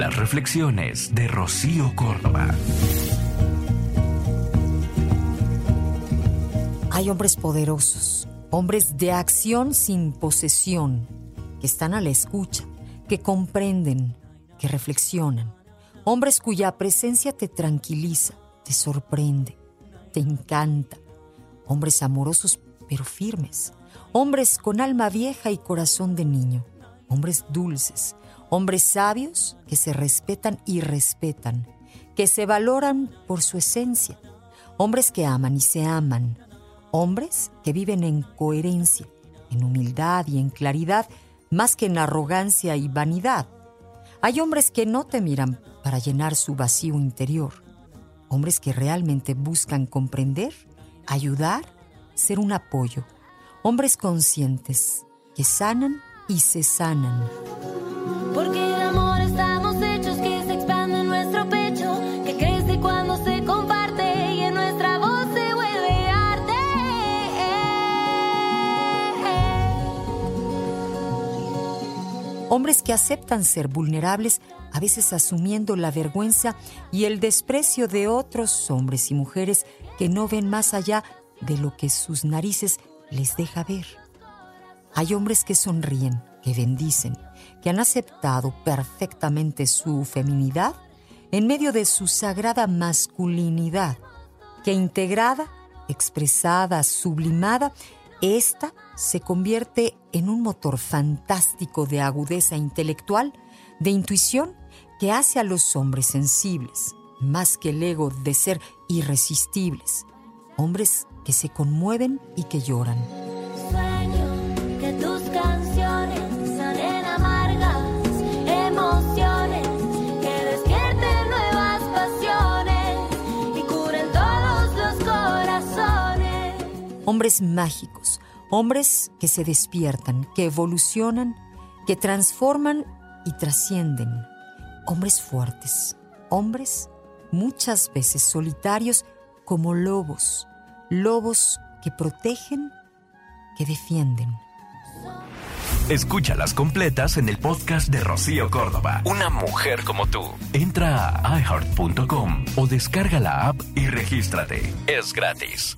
Las reflexiones de Rocío Córdoba. Hay hombres poderosos, hombres de acción sin posesión, que están a la escucha, que comprenden, que reflexionan. Hombres cuya presencia te tranquiliza, te sorprende, te encanta. Hombres amorosos pero firmes. Hombres con alma vieja y corazón de niño. Hombres dulces. Hombres sabios que se respetan y respetan. Que se valoran por su esencia. Hombres que aman y se aman. Hombres que viven en coherencia, en humildad y en claridad, más que en arrogancia y vanidad. Hay hombres que no te miran para llenar su vacío interior. Hombres que realmente buscan comprender, ayudar ser un apoyo. Hombres conscientes que sanan y se sanan. Hombres que aceptan ser vulnerables, a veces asumiendo la vergüenza y el desprecio de otros hombres y mujeres que no ven más allá de lo que sus narices les deja ver. Hay hombres que sonríen, que bendicen, que han aceptado perfectamente su feminidad en medio de su sagrada masculinidad, que integrada, expresada, sublimada, esta se convierte en un motor fantástico de agudeza intelectual, de intuición, que hace a los hombres sensibles, más que el ego de ser irresistibles, hombres que se conmueven y que lloran. Sueño que tus canciones Hombres mágicos, hombres que se despiertan, que evolucionan, que transforman y trascienden. Hombres fuertes, hombres muchas veces solitarios como lobos, lobos que protegen, que defienden. Escúchalas completas en el podcast de Rocío Córdoba. Una mujer como tú. Entra a iheart.com o descarga la app y regístrate. Es gratis.